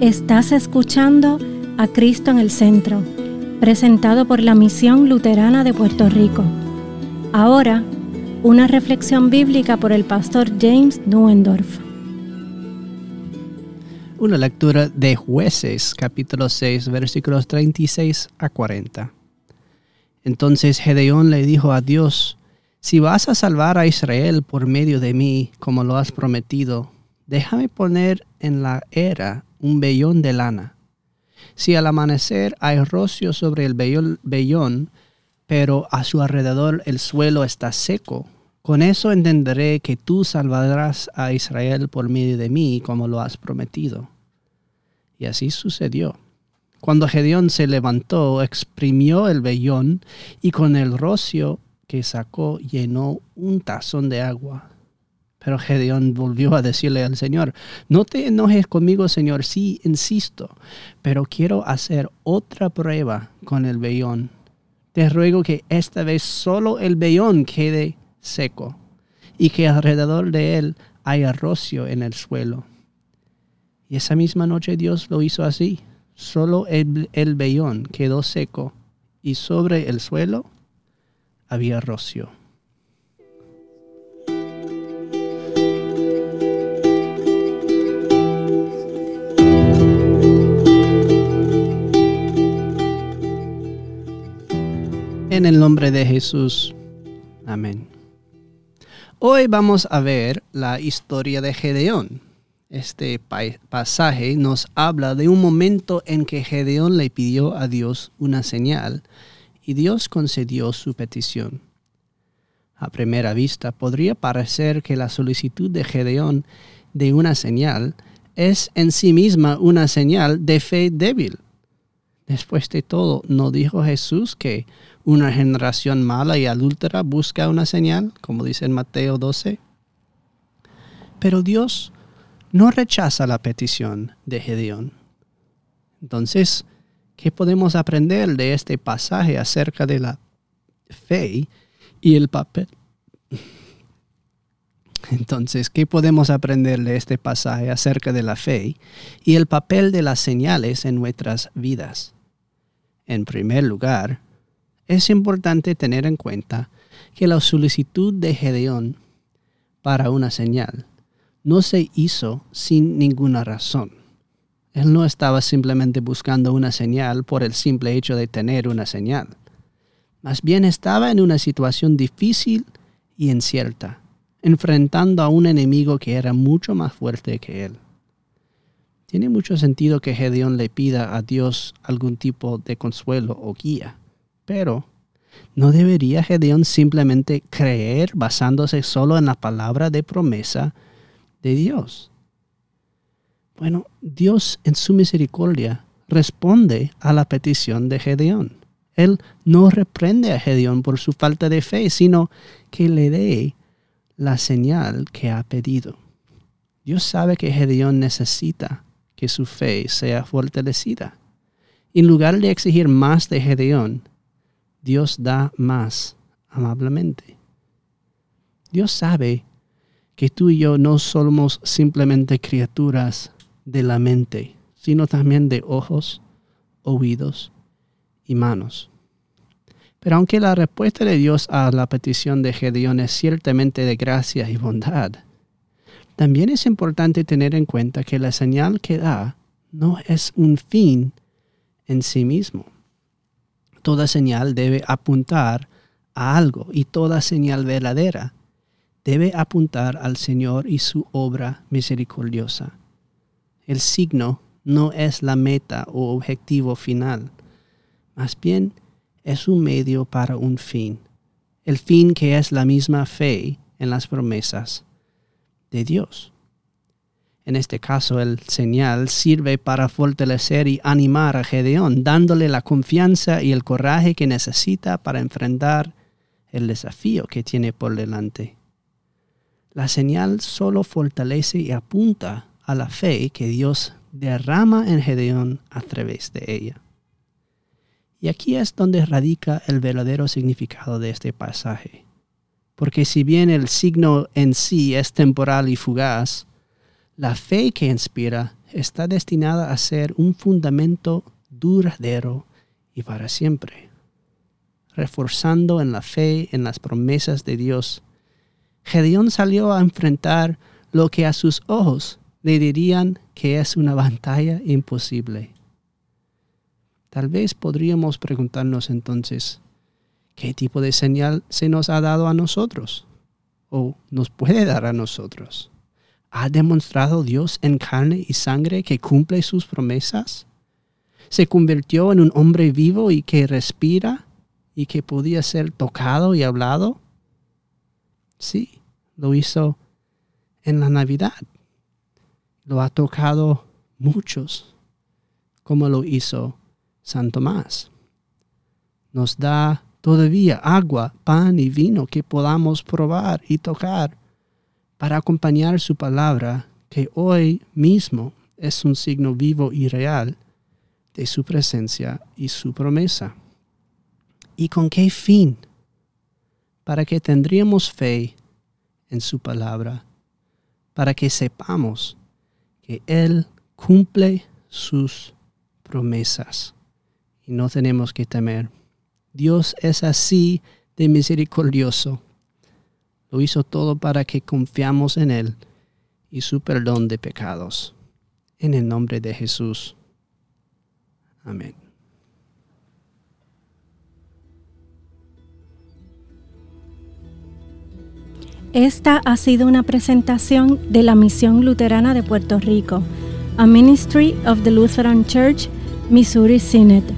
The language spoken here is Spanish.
Estás escuchando a Cristo en el Centro, presentado por la Misión Luterana de Puerto Rico. Ahora, una reflexión bíblica por el pastor James Nuendorf. Una lectura de Jueces, capítulo 6, versículos 36 a 40. Entonces Gedeón le dijo a Dios, Si vas a salvar a Israel por medio de mí, como lo has prometido, déjame poner en la era un vellón de lana. Si al amanecer hay rocio sobre el vellón, pero a su alrededor el suelo está seco, con eso entenderé que tú salvarás a Israel por medio de mí, como lo has prometido. Y así sucedió. Cuando Gedeón se levantó, exprimió el vellón y con el rocio que sacó llenó un tazón de agua pero Gedeón volvió a decirle al Señor, no te enojes conmigo, Señor, sí, insisto, pero quiero hacer otra prueba con el vellón. Te ruego que esta vez solo el vellón quede seco y que alrededor de él haya rocio en el suelo. Y esa misma noche Dios lo hizo así. Solo el, el vellón quedó seco y sobre el suelo había rocio. En el nombre de Jesús. Amén. Hoy vamos a ver la historia de Gedeón. Este pasaje nos habla de un momento en que Gedeón le pidió a Dios una señal y Dios concedió su petición. A primera vista podría parecer que la solicitud de Gedeón de una señal es en sí misma una señal de fe débil. Después de todo, ¿no dijo Jesús que una generación mala y adúltera busca una señal, como dice en Mateo 12. Pero Dios no rechaza la petición de Gedeón. Entonces, ¿qué podemos aprender de este pasaje acerca de la fe y el papel? Entonces, ¿qué podemos aprender de este pasaje acerca de la fe y el papel de las señales en nuestras vidas? En primer lugar, es importante tener en cuenta que la solicitud de Gedeón para una señal no se hizo sin ninguna razón. Él no estaba simplemente buscando una señal por el simple hecho de tener una señal. Más bien estaba en una situación difícil y incierta, enfrentando a un enemigo que era mucho más fuerte que él. Tiene mucho sentido que Gedeón le pida a Dios algún tipo de consuelo o guía pero, ¿no debería Gedeón simplemente creer basándose solo en la palabra de promesa de Dios? Bueno, Dios en su misericordia responde a la petición de Gedeón. Él no reprende a Gedeón por su falta de fe, sino que le dé la señal que ha pedido. Dios sabe que Gedeón necesita que su fe sea fortalecida. En lugar de exigir más de Gedeón, Dios da más amablemente. Dios sabe que tú y yo no somos simplemente criaturas de la mente, sino también de ojos, oídos y manos. Pero aunque la respuesta de Dios a la petición de Gedeón es ciertamente de gracia y bondad, también es importante tener en cuenta que la señal que da no es un fin en sí mismo. Toda señal debe apuntar a algo y toda señal verdadera debe apuntar al Señor y su obra misericordiosa. El signo no es la meta o objetivo final, más bien es un medio para un fin, el fin que es la misma fe en las promesas de Dios. En este caso, el señal sirve para fortalecer y animar a Gedeón, dándole la confianza y el coraje que necesita para enfrentar el desafío que tiene por delante. La señal solo fortalece y apunta a la fe que Dios derrama en Gedeón a través de ella. Y aquí es donde radica el verdadero significado de este pasaje. Porque si bien el signo en sí es temporal y fugaz, la fe que inspira está destinada a ser un fundamento duradero y para siempre, reforzando en la fe en las promesas de Dios. Gedeón salió a enfrentar lo que a sus ojos le dirían que es una batalla imposible. Tal vez podríamos preguntarnos entonces, ¿qué tipo de señal se nos ha dado a nosotros? ¿O nos puede dar a nosotros? ¿Ha demostrado Dios en carne y sangre que cumple sus promesas? ¿Se convirtió en un hombre vivo y que respira y que podía ser tocado y hablado? Sí, lo hizo en la Navidad. Lo ha tocado muchos, como lo hizo San Tomás. Nos da todavía agua, pan y vino que podamos probar y tocar para acompañar su palabra que hoy mismo es un signo vivo y real de su presencia y su promesa. ¿Y con qué fin? Para que tendríamos fe en su palabra, para que sepamos que Él cumple sus promesas y no tenemos que temer. Dios es así de misericordioso. Lo hizo todo para que confiamos en Él y su perdón de pecados. En el nombre de Jesús. Amén. Esta ha sido una presentación de la Misión Luterana de Puerto Rico, a Ministry of the Lutheran Church, Missouri Synod.